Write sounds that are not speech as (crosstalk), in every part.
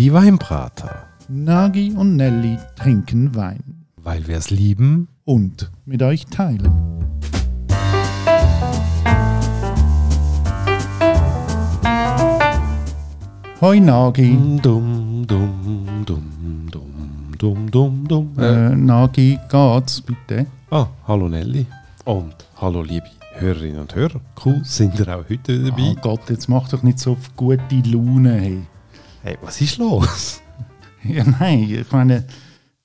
Die Weinbrater. Nagi und Nelly trinken Wein. Weil wir es lieben. Und mit euch teilen. Hoi Nagi. Dum, dum, dum, dum, dum, dum, dum. Äh, Nagi, geht's bitte? ah, hallo Nelly. Und hallo liebe Hörerinnen und Hörer. Cool, sind ihr auch heute dabei? Oh Gott, jetzt mach doch nicht so auf gute Laune. Hey. Hey, was ist los? (laughs) Ja, nein, ich meine,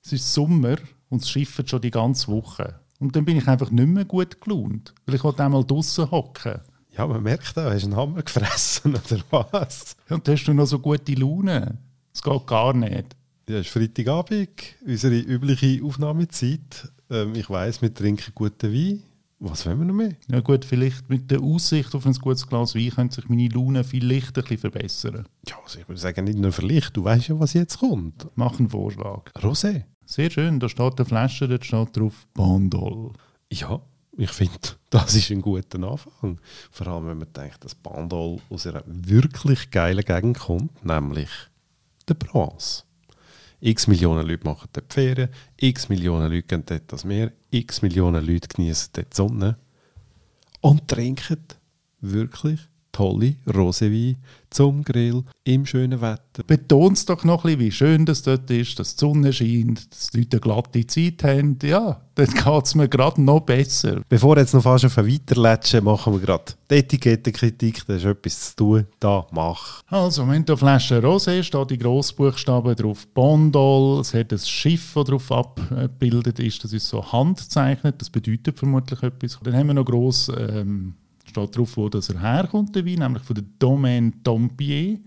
es ist Sommer und es schifft schon die ganze Woche. Und dann bin ich einfach nicht mehr gut gelaunt, weil ich wollte einmal draußen hocken. Ja, man merkt auch, hast du einen Hammer gefressen oder was? Und hast du noch so gute Laune? Es geht gar nicht. Ja, es ist Freitagabend, unsere übliche Aufnahmezeit. Ähm, ich weiss, wir trinken guten Wein. Was wollen wir noch mehr? Ja gut, vielleicht mit der Aussicht auf ein gutes Glas Wein könnte sich meine Laune vielleicht ein bisschen verbessern. Ja, also ich würde sagen, nicht nur vielleicht, du weißt ja, was jetzt kommt. Mach einen Vorschlag. Rosé. Sehr schön, da steht eine Flasche, dort steht drauf Bandol. Ja, ich finde, das ist ein guter Anfang. Vor allem, wenn man denkt, dass Bandol aus einer wirklich geilen Gegend kommt, nämlich der Provence. X Millionen Leute machen dort Ferien, x Millionen Leute gehen dort das Meer, x Millionen Leute genießen dort die Sonne und trinken wirklich tolle Roséwein zum Grill im schönen Wetter. Betont es doch noch ein bisschen, wie schön das dort ist, dass die Sonne scheint, dass die Leute eine glatte Zeit haben. Ja, dann geht es mir gerade noch besser. Bevor jetzt noch fast auf weiterlatschen, machen wir gerade die Etikettenkritik. Das ist etwas zu tun. Da, mach. Also, wenn der Flasche Rosé steht die Grossbuchstaben drauf Bondol. Es hat ein Schiff, das darauf abgebildet ist. Das ist so handzeichnet. Das bedeutet vermutlich etwas. Dann haben wir noch gross, ähm, steht drauf, wo das er herkommt, der Wein, nämlich von der Domaine Dompier.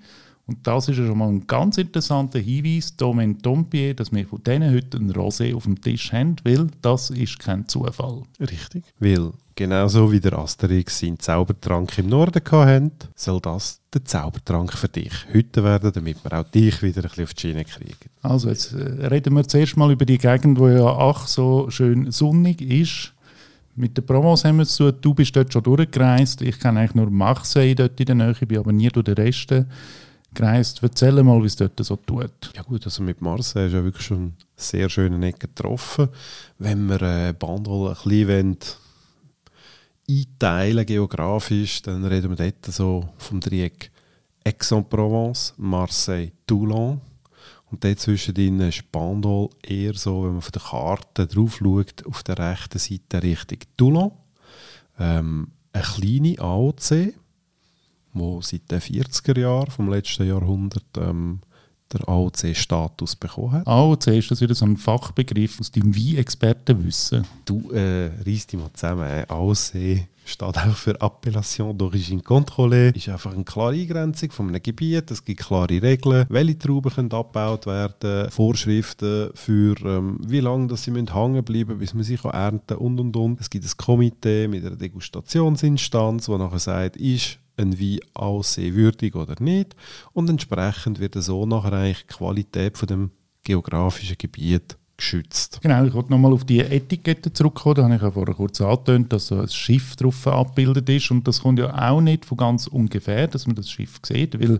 Und das ist ja schon mal ein ganz interessanter Hinweis, Domaine Dompier, dass wir von denen heute ein Rosé auf dem Tisch haben, weil das ist kein Zufall. Richtig. Weil genauso wie der Asterix seinen Zaubertrank im Norden hatte, soll das der Zaubertrank für dich heute werden, damit wir auch dich wieder ein bisschen auf die Schiene kriegen. Also jetzt äh, reden wir zuerst mal über die Gegend, wo ja ach so schön sonnig ist. Mit der Provence haben wir es zu. Du bist dort schon durchgereist. Ich kenne eigentlich nur Marseille dort in der Nähe, bin aber nie durch den Rest gereist. Erzähl mal, wie es dort so tut. Ja gut, also mit Marseille ist ja wirklich schon sehr schönen Ecke getroffen. Wenn wir äh, Bandol ein bisschen einteilen geografisch, dann reden wir dort so vom Dreieck Aix-en-Provence, Marseille, Toulon. Und dort zwischendrin ist Bandol eher so, wenn man von der Karte drauf schaut, auf der rechten Seite Richtung Toulon. Ähm, eine kleine AOC, wo seit den 40er Jahren vom letzten Jahrhundert ähm, der AOC-Status bekommen hat. AOC ist das wieder so ein Fachbegriff aus deinem Wein-Expertenwissen. Du äh, reiss dich mal zusammen. Äh. AOC steht auch für Appellation d'origine contrôlée. Ist einfach eine klare Eingrenzung von einem Gebiet. Es gibt klare Regeln, welche Trauben können abgebaut werden, Vorschriften für ähm, wie lange dass sie müssen hängen bleiben, bis man sie kann ernten und und und. Es gibt ein Komitee mit einer Degustationsinstanz, die nachher sagt, ist ein Wein AOC würdig oder nicht. Und entsprechend wird so nachher eigentlich die Qualität von dem geografischen Gebiet geschützt. Genau, ich wollte nochmal auf die Etikette zurückkommen. Da habe ich ja vorher kurz angetönt, dass so ein Schiff drauf abgebildet ist. Und das kommt ja auch nicht von ganz ungefähr, dass man das Schiff sieht, weil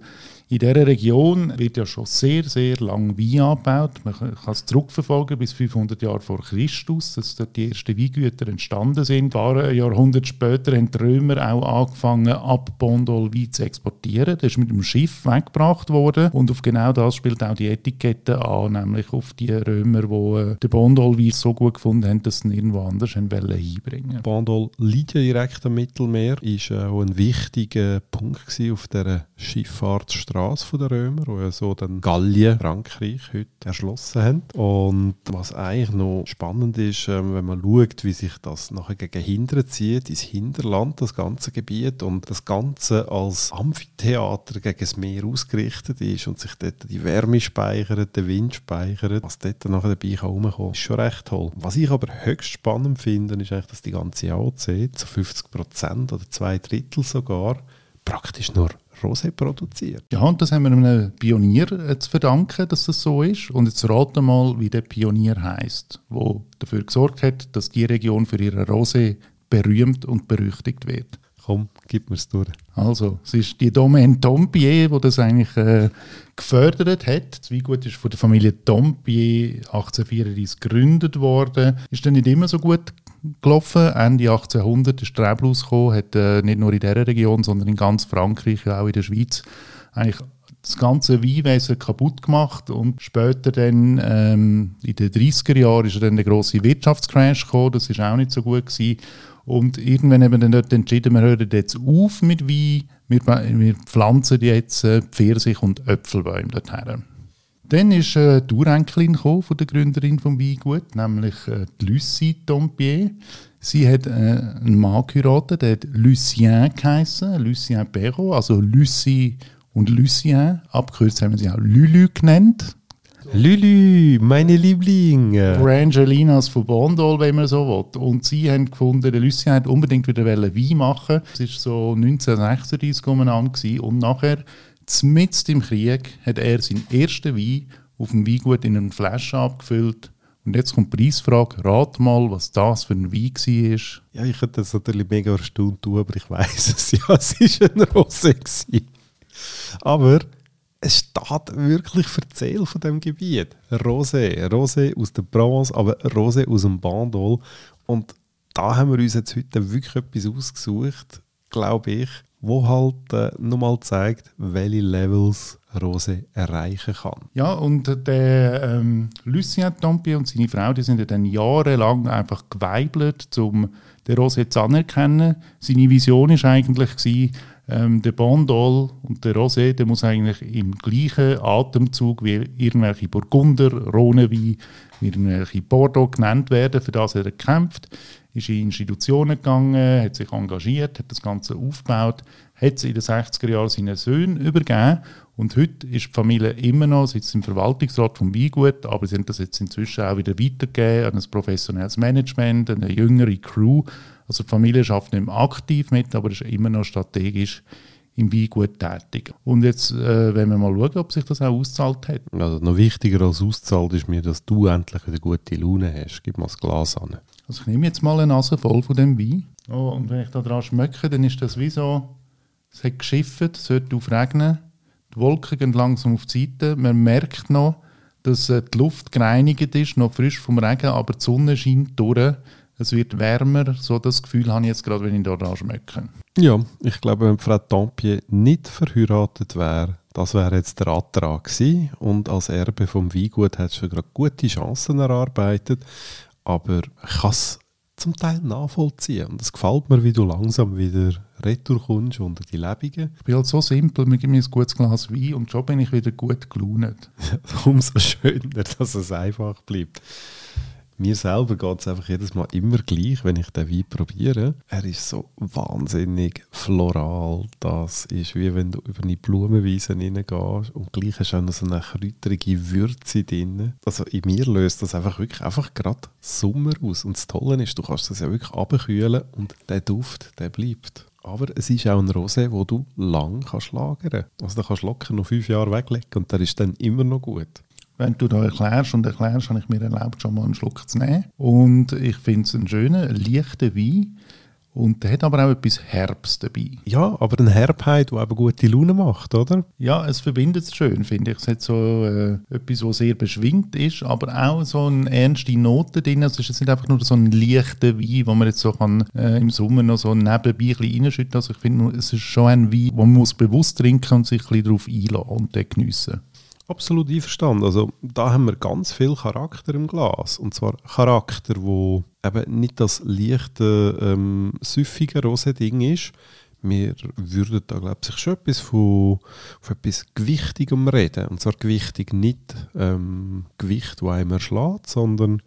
in dieser Region wird ja schon sehr, sehr lang Wein angebaut. Man kann es zurückverfolgen bis 500 Jahre vor Christus, dass dort die ersten Weingüter entstanden sind. Ein paar Jahrhunderte später haben die Römer auch angefangen, ab Bondol Wein zu exportieren. Das ist mit dem Schiff weggebracht worden. Und auf genau das spielt auch die Etikette an, nämlich auf die Römer, die äh, den Bondol-Wein so gut gefunden haben, dass sie ihn irgendwo anders einbringen Bandol liegt ja direkt am Mittelmeer, ist auch ein wichtiger Punkt auf der Schifffahrtsstraße der Römer, wo ja so dann Gallien, Frankreich heute erschlossen haben. Und was eigentlich noch spannend ist, ähm, wenn man schaut, wie sich das nachher gegen Hindern zieht, ins Hinterland, das ganze Gebiet und das Ganze als Amphitheater gegen das Meer ausgerichtet ist und sich dort die Wärme speichert, der Wind speichert, was dort nachher dabei kann rumkommen, ist schon recht toll. Was ich aber höchst spannend finde, ist eigentlich, dass die ganze AOC zu 50 Prozent oder zwei Drittel sogar praktisch nur Rosé produziert. Ja, und das haben wir einem Pionier äh, zu verdanken, dass das so ist. Und jetzt rate mal, wie der Pionier heißt, wo dafür gesorgt hat, dass die Region für ihre Rosé berühmt und berüchtigt wird. Komm, gib mir's durch. Also, es ist die Domaine Tompier, die das eigentlich äh, gefördert hat. Das Weingut ist von der Familie Tompier 1834 gegründet worden. Ist dann nicht immer so gut gelaufen. Ende 1800 ist der Rebel gekommen, hat äh, nicht nur in dieser Region, sondern in ganz Frankreich, auch in der Schweiz, eigentlich das ganze Weinwesen kaputt gemacht und später dann ähm, in den 30er Jahren ist dann der große Wirtschaftscrash gekommen, das ist auch nicht so gut gewesen. und irgendwann haben wir dann dort entschieden, wir hören jetzt auf mit Wein, wir, wir pflanzen jetzt äh, Pfirsich und Äpfelbäume dorthin. Dann ist äh, die Urenkelin von der Gründerin vom Weingut, nämlich äh, die Lucie Tompier. Sie hat äh, einen Mann geheiratet, der hat Lucien geheißen, Lucien Perrault, also Lucie und Lucien. Abgekürzt haben wir sie auch Lulu genannt. Lulu, meine Lieblinge. Brangelinas von Bondol, wenn man so will. Und sie haben gefunden, der Lucien hat unbedingt wieder Wein machen. Das war so 1936 umeinander. Und nachher, mitten im Krieg, hat er seinen ersten Wein auf dem Weingut in einer Flasche abgefüllt. Und jetzt kommt die Preisfrage. Rat mal, was das für ein Wein war. Ja, ich hätte das natürlich mega erstaunt tun, aber ich weiß es. Ja, (laughs) es war ein Rosé. Aber es steht wirklich Verzähl von dem Gebiet. Rosé, Rosé aus der Provence, aber Rosé aus dem Bandol. Und da haben wir uns jetzt heute wirklich etwas ausgesucht, glaube ich, wo halt äh, nochmal zeigt, welche Levels Rosé erreichen kann. Ja, und der ähm, Lucien Tampier und seine Frau, die sind ja dann jahrelang einfach geweibelt, um den Rosé zu anerkennen. Seine Vision war eigentlich, gewesen, ähm, der Bandol und der Rosé, der muss eigentlich im gleichen Atemzug wie irgendwelche Burgunder, Rhônewein, irgendwelche Bordeaux genannt werden. Für das er gekämpft, ist in Institutionen gegangen, hat sich engagiert, hat das Ganze aufgebaut, hat es in den 60er Jahren seinen Söhnen übergeben. Und heute ist die Familie immer noch, sitzt im Verwaltungsrat vom Weingut, aber sie haben das jetzt inzwischen auch wieder weitergegeben an ein professionelles Management, eine jüngere Crew, also die Familie schafft nicht mehr aktiv mit, aber ist immer noch strategisch im Weingut tätig. Und jetzt äh, wenn wir mal schauen, ob sich das auch auszahlt hat. Also noch wichtiger als auszahlt ist mir, dass du endlich wieder gute Laune hast. Gib mal das Glas an. Also ich nehme jetzt mal eine Nase voll von dem Wein. Oh, und wenn ich da dran schmecke, dann ist das wie so, es hat geschifft, es hört auf regnen, die Wolken gehen langsam auf die Seite, man merkt noch, dass äh, die Luft gereinigt ist, noch frisch vom Regen, aber die Sonne scheint durch es wird wärmer. So das Gefühl habe ich jetzt gerade, wenn ich da schmecke. Ja, ich glaube, wenn Frau Tampier nicht verheiratet wäre, das wäre jetzt der Antrag gewesen. Und als Erbe vom Weingut hat schon gerade gute Chancen erarbeitet. Aber ich kann es zum Teil nachvollziehen. Und es gefällt mir, wie du langsam wieder retour kommst unter die Lebungen. Ich bin halt so simpel, mir gibt mir ein gutes Glas Wein und schon bin ich wieder gut gelaunt. (laughs) Umso schöner, dass es einfach bleibt. Mir selber geht es einfach jedes Mal immer gleich, wenn ich den Wein probiere. Er ist so wahnsinnig floral. Das ist wie wenn du über eine Blumenwiese reingehst und gleich hast du auch noch so eine kräuterige Würze drin. Also in mir löst das einfach wirklich einfach gerade Sommer aus. Und das Tolle ist, du kannst das ja wirklich abkühlen und der Duft, der bleibt. Aber es ist auch ein Rosé, wo du lang kannst lagern. Also da kannst du locker noch fünf Jahre weglegen und der ist dann immer noch gut wenn du da erklärst und erklärst, habe ich mir erlaubt, schon mal einen Schluck zu nehmen. Und ich finde es einen schönen, leichten Wein. Und der hat aber auch etwas Herbst dabei. Ja, aber ein Herbheit, der eben gute Laune macht, oder? Ja, es verbindet es schön, finde ich. Es hat so äh, etwas, was sehr beschwingt ist, aber auch so eine ernste Note drin. Es ist jetzt nicht einfach nur so ein leichter Wein, wo man jetzt so kann, äh, im Sommer noch so nebenbei ein bisschen reinschütten Also ich finde, es ist schon ein Wein, wo man muss bewusst trinken und sich ein bisschen darauf einlassen und den geniessen. Absolut einverstanden. Also da haben wir ganz viel Charakter im Glas. Und zwar Charakter, wo eben nicht das leichte, ähm, süffige Rosé-Ding ist. Wir würden da, glaube ich, schon etwas von, von etwas Gewichtigem reden. Und zwar gewichtig nicht ähm, Gewicht, das einem erschlägt, sondern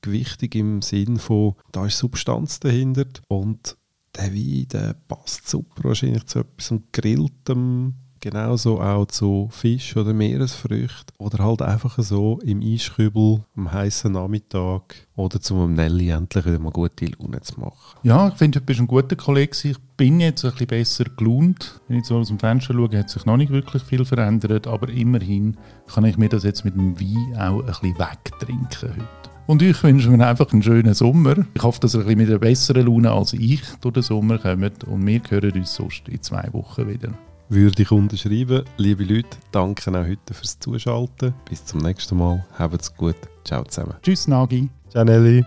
gewichtig im Sinn von, da ist Substanz dahinter und der Wein, der passt super wahrscheinlich zu etwas Grilltem, Genauso auch zu Fisch oder Meeresfrüchten oder halt einfach so im Eiskübel am heißen Nachmittag oder zum Nelly endlich wieder mal gute Laune zu machen. Ja, ich finde, du bist ein guter Kollege. Ich bin jetzt ein bisschen besser gelaunt. Wenn ich so aus dem Fenster schaue, hat sich noch nicht wirklich viel verändert, aber immerhin kann ich mir das jetzt mit dem Wein auch ein bisschen wegtrinken heute. Und ich wünsche mir einfach einen schönen Sommer. Ich hoffe, dass ihr ein bisschen mit einer besseren Laune als ich durch den Sommer kommt. Und wir hören uns sonst in zwei Wochen wieder. Würde ich unterschreiben. Liebe Leute, danke auch heute fürs Zuschalten. Bis zum nächsten Mal. Habt's gut. Ciao zusammen. Tschüss, Nagi. Ciao, Nelly.